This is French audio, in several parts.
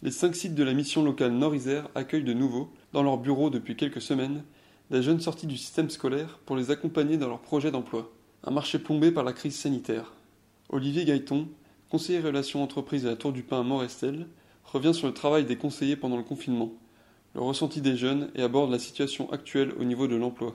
Les cinq sites de la mission locale Nord-Isère accueillent de nouveau, dans leurs bureaux depuis quelques semaines, des jeunes sortis du système scolaire pour les accompagner dans leurs projets d'emploi. Un marché plombé par la crise sanitaire. Olivier Gaëton, conseiller relations entreprises à la Tour du Pin à Morestel, revient sur le travail des conseillers pendant le confinement, le ressenti des jeunes et aborde la situation actuelle au niveau de l'emploi.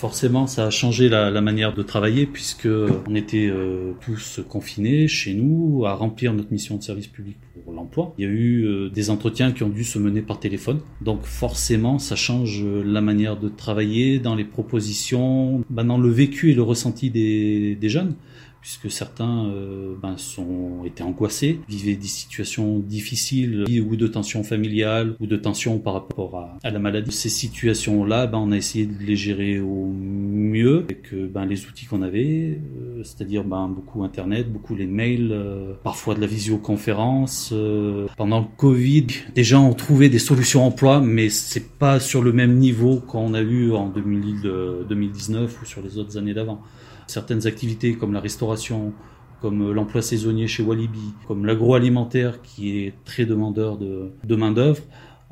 Forcément, ça a changé la, manière de travailler puisque on était euh, tous confinés chez nous à remplir notre mission de service public pour l'emploi. Il y a eu euh, des entretiens qui ont dû se mener par téléphone. Donc forcément, ça change la manière de travailler dans les propositions, ben, dans le vécu et le ressenti des jeunes puisque certains euh, ben, sont étaient angoissés, vivaient des situations difficiles ou de tensions familiales ou de tensions par rapport à, la maladie. Ces situations-là, ben, on a essayé de les gérer au mieux avec ben, les outils qu'on avait, euh, c'est-à-dire ben, beaucoup Internet, beaucoup les mails, euh, parfois de la visioconférence. Euh, pendant le Covid, des gens ont trouvé des solutions emploi, mais c'est pas sur le même niveau qu'on a eu en 2000, 2019 ou sur les autres années d'avant certaines activités comme la restauration, comme l'emploi saisonnier chez Walibi, comme l'agroalimentaire qui est très demandeur de, main-d'œuvre,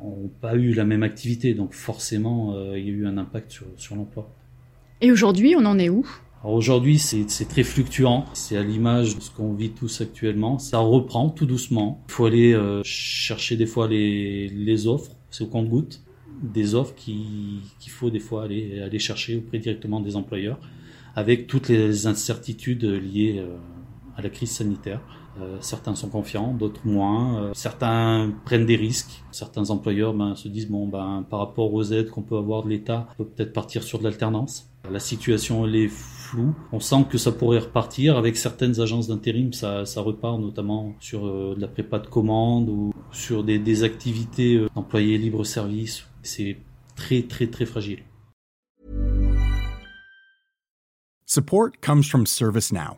n'ont pas eu la même activité. Donc forcément, il y a eu un impact sur l'emploi. Et aujourd'hui, on en est où? Aujourd'hui, c'est très fluctuant. C'est à l'image de ce qu'on vit tous actuellement. Ça reprend tout doucement. Il faut aller euh, chercher des fois les, les offres, c'est au compte-goutte, des offres qu'il faut des fois aller, aller chercher auprès directement des employeurs avec toutes les incertitudes liées euh, à la crise sanitaire. Euh, certains sont confiants, d'autres moins. Euh, certains prennent des risques. Certains employeurs ben, se disent bon ben par rapport aux aides qu'on peut avoir de l'État, on peut peut-être partir sur de l'alternance. La situation est floue. On sent que ça pourrait repartir avec certaines agences d'intérim. Ça, repart notamment sur de la prépa de commande ou sur des, activités d'employés libre service. C'est très très très fragile. Support comes from ServiceNow,